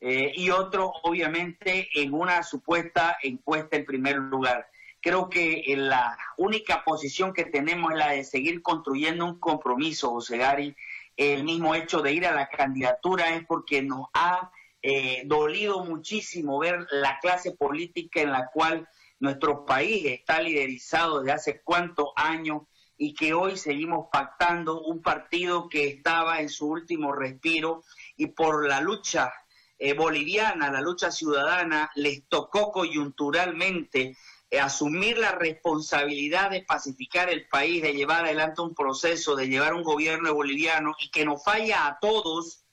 eh, y otro obviamente en una supuesta encuesta en primer lugar. Creo que la única posición que tenemos es la de seguir construyendo un compromiso, José Gary. El mismo hecho de ir a la candidatura es porque nos ha eh, dolido muchísimo ver la clase política en la cual nuestro país está liderizado desde hace cuántos años y que hoy seguimos pactando un partido que estaba en su último respiro y por la lucha eh, boliviana, la lucha ciudadana, les tocó coyunturalmente eh, asumir la responsabilidad de pacificar el país, de llevar adelante un proceso, de llevar un gobierno boliviano y que nos falla a todos.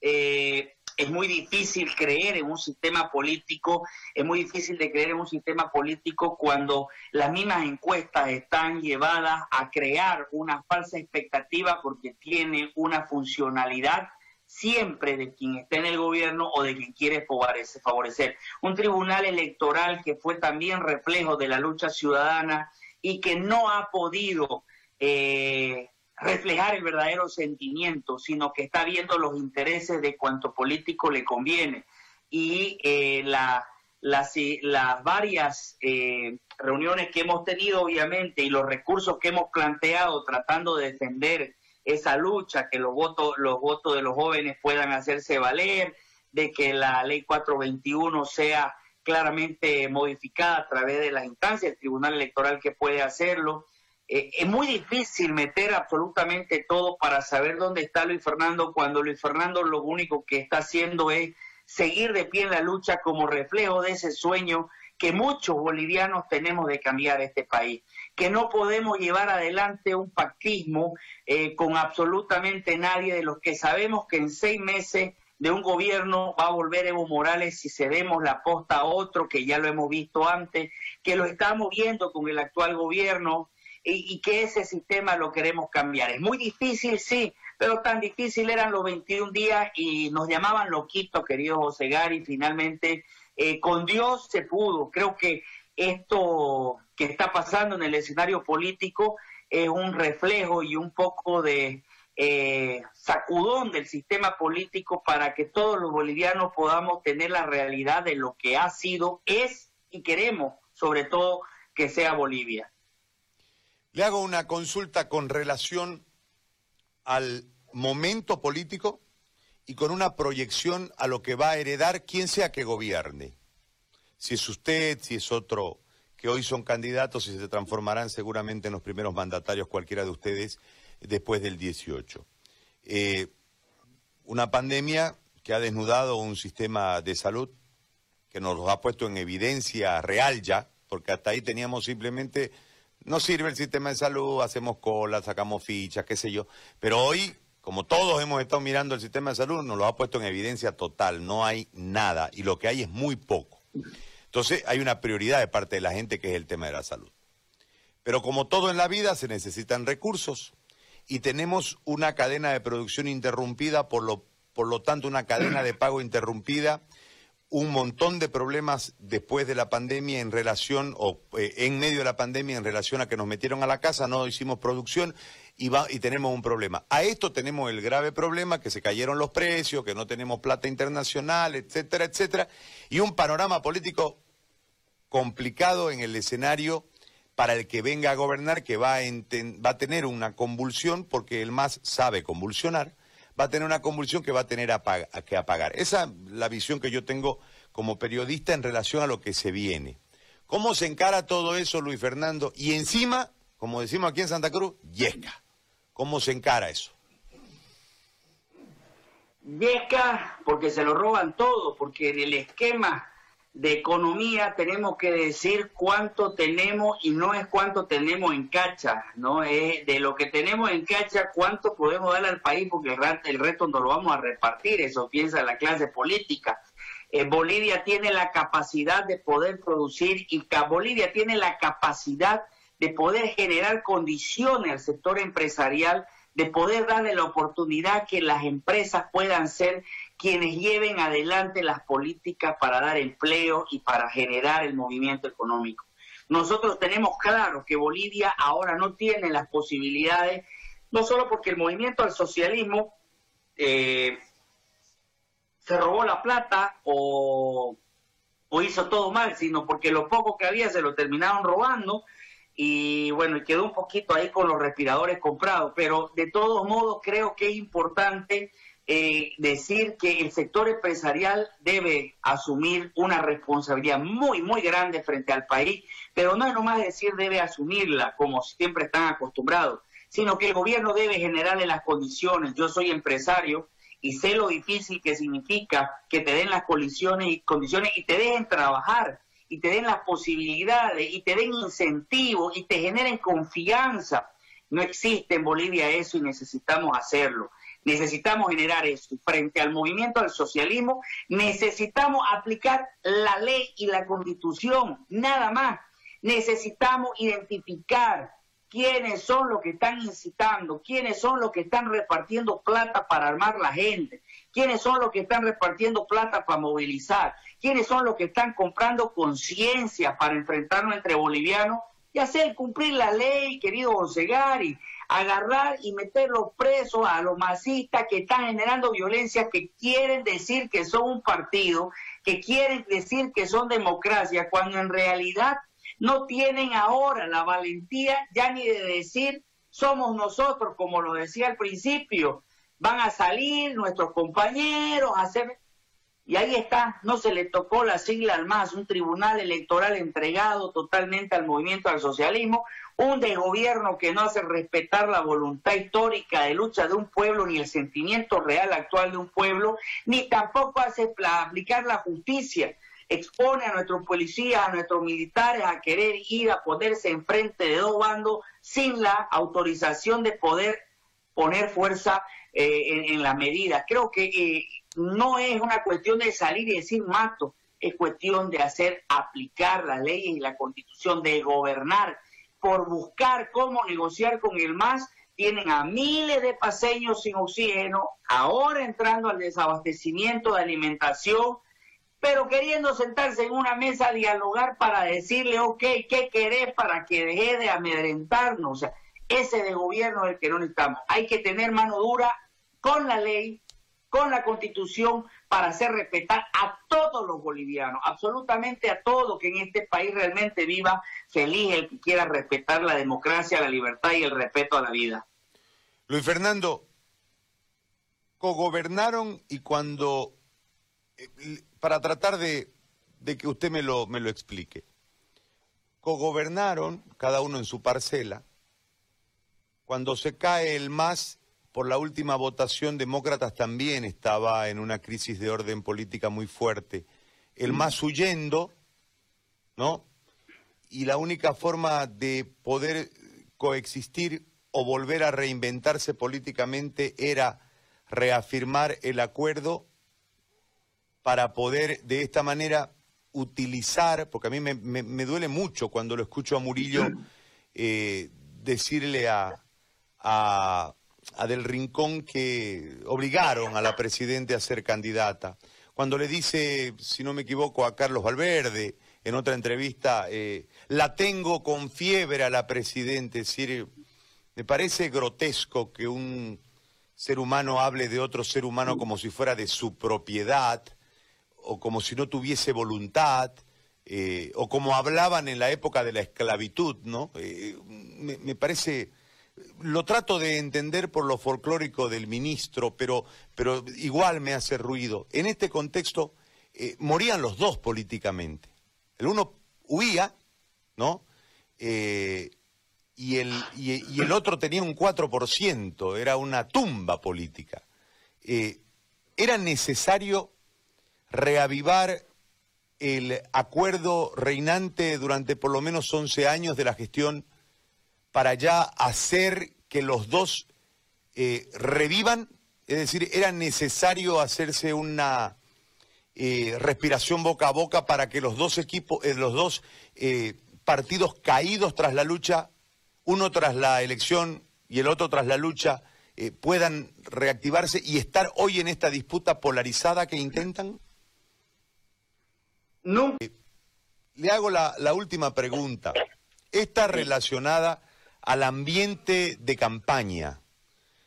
Eh, es muy difícil creer en un sistema político, es muy difícil de creer en un sistema político cuando las mismas encuestas están llevadas a crear una falsa expectativa porque tiene una funcionalidad siempre de quien está en el gobierno o de quien quiere favorecer. Un tribunal electoral que fue también reflejo de la lucha ciudadana y que no ha podido eh, reflejar el verdadero sentimiento, sino que está viendo los intereses de cuanto político le conviene. Y eh, la, las, las, varias eh, reuniones que hemos tenido, obviamente, y los recursos que hemos planteado tratando de defender esa lucha, que los votos, los votos de los jóvenes puedan hacerse valer, de que la ley 421 sea claramente modificada a través de las instancias, el Tribunal Electoral que puede hacerlo, eh, es muy difícil meter absolutamente todo para saber dónde está Luis Fernando cuando Luis Fernando lo único que está haciendo es seguir de pie en la lucha como reflejo de ese sueño que muchos bolivianos tenemos de cambiar este país, que no podemos llevar adelante un pactismo eh, con absolutamente nadie de los que sabemos que en seis meses de un gobierno va a volver Evo Morales si cedemos la posta a otro, que ya lo hemos visto antes, que lo estamos viendo con el actual gobierno, y, que ese sistema lo queremos cambiar. Es muy difícil, sí, pero tan difícil eran los 21 días y nos llamaban loquitos, querido José Gary, finalmente eh, con Dios se pudo. Creo que esto que está pasando en el escenario político es un reflejo y un poco de eh, sacudón del sistema político para que todos los bolivianos podamos tener la realidad de lo que ha sido, es y queremos, sobre todo, que sea Bolivia. Le hago una consulta con relación al momento político y con una proyección a lo que va a heredar quien sea que gobierne. Si es usted, si es otro que hoy son candidatos y se transformarán seguramente en los primeros mandatarios cualquiera de ustedes después del 18. Eh, una pandemia que ha desnudado un sistema de salud que nos ha puesto en evidencia real ya, porque hasta ahí teníamos simplemente no sirve el sistema de salud, hacemos cola, sacamos fichas, qué sé yo. Pero hoy, como todos hemos estado mirando el sistema de salud, nos lo ha puesto en evidencia total. No hay nada y lo que hay es muy poco. Entonces hay una prioridad de parte de la gente que es el tema de la salud. Pero como todo en la vida, se necesitan recursos y tenemos una cadena de producción interrumpida, por lo, por lo tanto una cadena de pago interrumpida un montón de problemas después de la pandemia en relación, o eh, en medio de la pandemia en relación a que nos metieron a la casa, no hicimos producción y, va, y tenemos un problema. A esto tenemos el grave problema que se cayeron los precios, que no tenemos plata internacional, etcétera, etcétera, y un panorama político complicado en el escenario para el que venga a gobernar, que va a, va a tener una convulsión, porque el MAS sabe convulsionar, va a tener una convulsión que va a tener que apagar. Esa es la visión que yo tengo como periodista en relación a lo que se viene. ¿Cómo se encara todo eso, Luis Fernando? Y encima, como decimos aquí en Santa Cruz, yesca. ¿Cómo se encara eso? Yesca, porque se lo roban todo, porque en el esquema de economía tenemos que decir cuánto tenemos y no es cuánto tenemos en cacha, ¿no? Es de lo que tenemos en cacha, cuánto podemos dar al país, porque el, resto no lo vamos a repartir, eso piensa la clase política. Eh, Bolivia tiene la capacidad de poder producir y Bolivia tiene la capacidad de poder generar condiciones al sector empresarial, de poder darle la oportunidad que las empresas puedan ser quienes lleven adelante las políticas para dar empleo y para generar el movimiento económico. Nosotros tenemos claro que Bolivia ahora no tiene las posibilidades, no solo porque el movimiento al socialismo eh, se robó la plata o, o hizo todo mal, sino porque lo poco que había se lo terminaron robando y bueno, y quedó un poquito ahí con los respiradores comprados, pero de todos modos creo que es importante eh, decir que el sector empresarial debe asumir una responsabilidad muy, muy grande frente al país, pero no es nomás decir debe asumirla como siempre están acostumbrados, sino que el gobierno debe generarle las condiciones. Yo soy empresario y sé lo difícil que significa que te den las condiciones y, condiciones y te dejen trabajar y te den las posibilidades y te den incentivos y te generen confianza. No existe en Bolivia eso y necesitamos hacerlo. Necesitamos generar eso. Frente al movimiento al socialismo, necesitamos aplicar la ley y la constitución, nada más. Necesitamos identificar quiénes son los que están incitando, quiénes son los que están repartiendo plata para armar la gente, quiénes son los que están repartiendo plata para movilizar, quiénes son los que están comprando conciencia para enfrentarnos entre bolivianos y hacer cumplir la ley, querido Gari agarrar y meter los presos a los masistas que están generando violencia, que quieren decir que son un partido, que quieren decir que son democracia, cuando en realidad no tienen ahora la valentía ya ni de decir somos nosotros, como lo decía al principio, van a salir nuestros compañeros a hacer... Y ahí está, no se le tocó la sigla al MAS, un tribunal electoral entregado totalmente al movimiento al socialismo, un desgobierno que no hace respetar la voluntad histórica de lucha de un pueblo, ni el sentimiento real actual de un pueblo, ni tampoco hace aplicar la justicia. Expone a nuestros policías, a nuestros militares a querer ir a ponerse enfrente de dos bandos sin la autorización de poder poner fuerza eh, en, la medida. Creo que eh, no es una cuestión de salir y decir mato, es cuestión de hacer aplicar las leyes y la constitución, de gobernar, por buscar cómo negociar con el MAS. Tienen a miles de paseños sin oxígeno, ahora entrando al desabastecimiento de alimentación, pero queriendo sentarse en una mesa a dialogar para decirle, ok, ¿qué querés para que deje de amedrentarnos? Ese de gobierno es el que no necesitamos. Hay que tener mano dura con la ley, con la constitución para hacer respetar a todos los bolivianos, absolutamente a todo que en este país realmente viva feliz el que quiera respetar la democracia, la libertad y el respeto a la vida. Luis Fernando, cogobernaron y cuando, eh, para tratar de, de que usted me lo, me lo explique, cogobernaron, cada uno en su parcela, cuando se cae el MAS por la última votación, Demócratas también estaba en una crisis de orden política muy fuerte. El mm. más huyendo, ¿no? Y la única forma de poder coexistir o volver a reinventarse políticamente era reafirmar el acuerdo para poder de esta manera utilizar, porque a mí me, duele mucho cuando lo escucho a Murillo eh, decirle a, a Del Rincón que obligaron a la Presidente a ser candidata. Cuando le dice, si no me equivoco, a Carlos Valverde en otra entrevista, eh, la tengo con fiebre a la Presidente. Es decir, me parece grotesco que un ser humano hable de otro ser humano como si fuera de su propiedad o como si no tuviese voluntad. Eh, o como hablaban en la época de la esclavitud, ¿no? Eh, me parece lo trato de entender por lo folclórico del ministro, pero, pero igual me hace ruido. En este contexto eh, morían los dos políticamente. El uno huía, ¿no? Eh, y, el, y, el otro tenía un 4%, era una tumba política. Eh, era necesario reavivar el acuerdo reinante durante por lo menos 11 años de la gestión para ya hacer que los dos eh, revivan? Es decir, ¿era necesario hacerse una eh, respiración boca a boca para que los dos equipos, eh, los dos partidos caídos tras la lucha, uno tras la elección y el otro tras la lucha, puedan reactivarse y estar hoy en esta disputa polarizada que intentan? No. le hago la, la última pregunta. Está relacionada al ambiente de campaña.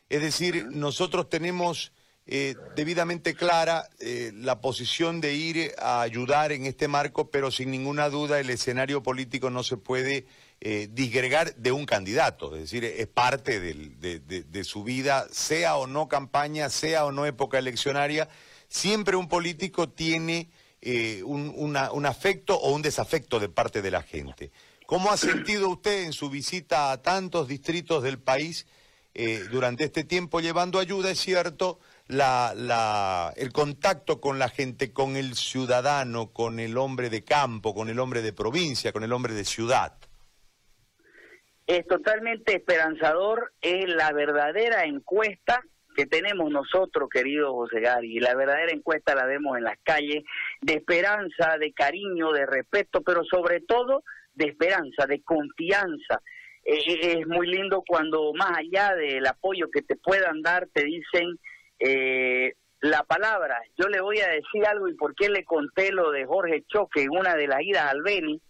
Es decir, nosotros tenemos eh, debidamente clara eh, la posición de ir a ayudar en este marco, pero sin ninguna duda el escenario político no se puede eh, disgregar de un candidato, es decir, es parte de, su vida, sea o no campaña, sea o no época eleccionaria, siempre un político tiene un afecto o un desafecto de parte de la gente. ¿Cómo ha sentido usted en su visita a tantos distritos del país eh, durante este tiempo llevando ayuda, es cierto, el contacto con la gente, con el ciudadano, con el hombre de campo, con el hombre de provincia, con el hombre de ciudad? Es totalmente esperanzador, es la verdadera encuesta que tenemos nosotros, querido José Gary, y la verdadera encuesta la vemos en las calles, de esperanza, de cariño, de respeto, pero sobre todo de esperanza, de confianza. Eh, eh, es muy lindo cuando más allá del apoyo que te puedan dar, te dicen eh, la palabra. Yo le voy a decir algo y por qué le conté lo de Jorge Choque en una de las idas al Beni,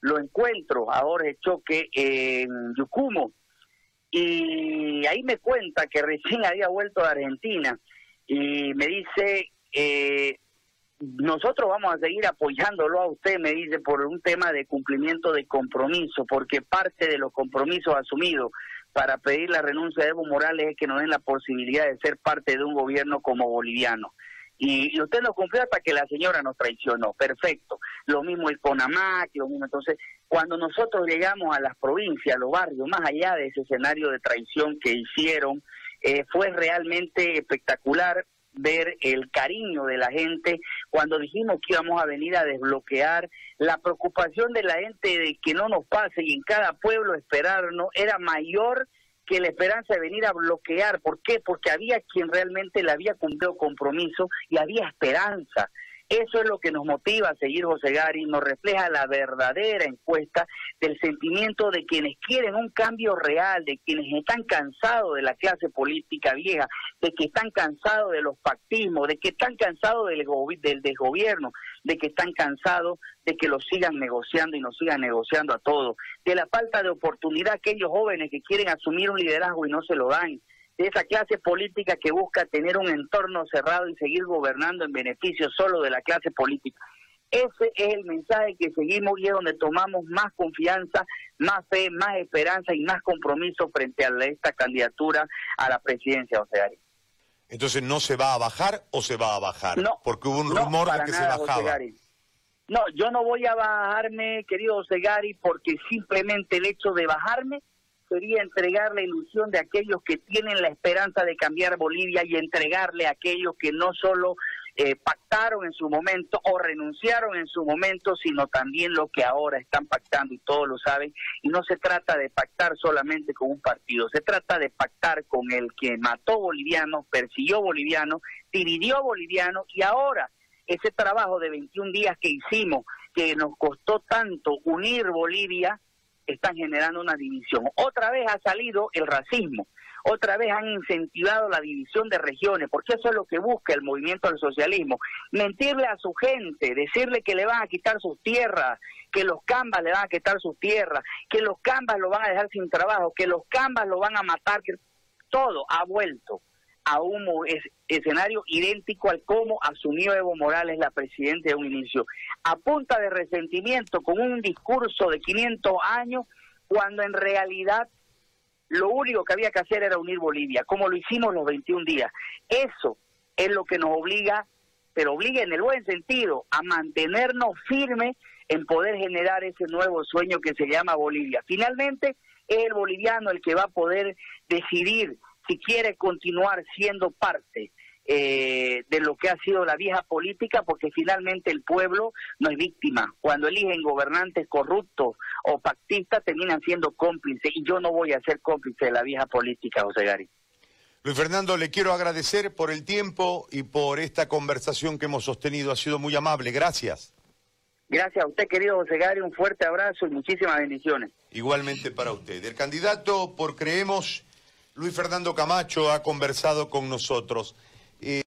lo encuentro a Jorge Choque en Yucumo y ahí me cuenta que recién había vuelto de Argentina y me dice, eh, nosotros vamos a seguir apoyándolo a usted, me dice, por un tema de cumplimiento de compromiso, porque parte de los compromisos asumidos para pedir la renuncia de Evo Morales es que nos den la posibilidad de ser parte de un gobierno como boliviano. y, usted no cumplió hasta que la señora nos traicionó. Perfecto. Lo mismo el CONAMAC, lo mismo. Entonces, cuando nosotros llegamos a las provincias, a los barrios, más allá de ese escenario de traición que hicieron, eh, fue realmente espectacular ver el cariño de la gente cuando dijimos que íbamos a venir a desbloquear la preocupación de la gente de que no nos pase y en cada pueblo esperarnos era mayor que la esperanza de venir a bloquear. ¿Por qué? Porque había quien realmente le había cumplido compromiso y había esperanza. Eso es lo que nos motiva a seguir José Gari, nos refleja la verdadera encuesta del sentimiento de quienes quieren un cambio real, de quienes están cansados de la clase política vieja, de que están cansados de los pactismos, de que están cansados del, del desgobierno, de que están cansados de que lo sigan negociando y nos sigan negociando a todos, de la falta de oportunidad aquellos jóvenes que quieren asumir un liderazgo y no se lo dan, de esa clase política que busca tener un entorno cerrado y seguir gobernando en beneficio solo de la clase política. Ese es el mensaje que seguimos y es donde tomamos más confianza, más fe, más esperanza y más compromiso frente a esta candidatura a la presidencia, José Gari. Entonces, ¿no se va a bajar o se va a bajar? No, Porque hubo un rumor de que se bajaba. No, yo no voy a bajarme, querido José Gari, porque simplemente el hecho de bajarme sería entregar la ilusión de aquellos que tienen la esperanza de cambiar Bolivia y entregarle a aquellos que no solo eh, pactaron en su momento o renunciaron en su momento, sino también lo que ahora están pactando y todos lo saben. Y no se trata de pactar solamente con un partido, se trata de pactar con el que mató bolivianos, persiguió bolivianos, dividió bolivianos y ahora ese trabajo de 21 días que hicimos, que nos costó tanto unir Bolivia, están generando una división. Otra vez ha salido el racismo, otra vez han incentivado la división de regiones, porque eso es lo que busca el movimiento del socialismo. Mentirle a su gente, decirle que le van a quitar sus tierras, que los cambas le van a quitar sus tierras, que los cambas lo van a dejar sin trabajo, que los cambas lo van a matar, que todo ha vuelto a un escenario idéntico al cómo asumió Evo Morales la presidencia de un inicio, a punta de resentimiento, con un discurso de 500 años, cuando en realidad lo único que había que hacer era unir Bolivia, como lo hicimos los 21 días. Eso es lo que nos obliga, pero obliga en el buen sentido, a mantenernos firmes en poder generar ese nuevo sueño que se llama Bolivia. Finalmente, es el boliviano el que va a poder decidir si quiere continuar siendo parte eh, de lo que ha sido la vieja política, porque finalmente el pueblo no es víctima. Cuando eligen gobernantes corruptos o pactistas, terminan siendo cómplices, y yo no voy a ser cómplice de la vieja política, José Gary. Luis Fernando, le quiero agradecer por el tiempo y por esta conversación que hemos sostenido. Ha sido muy amable. Gracias. Gracias a usted, querido José Gary. Un fuerte abrazo y muchísimas bendiciones. Igualmente para usted. El candidato por Creemos Luis Fernando Camacho ha conversado con nosotros. Eh,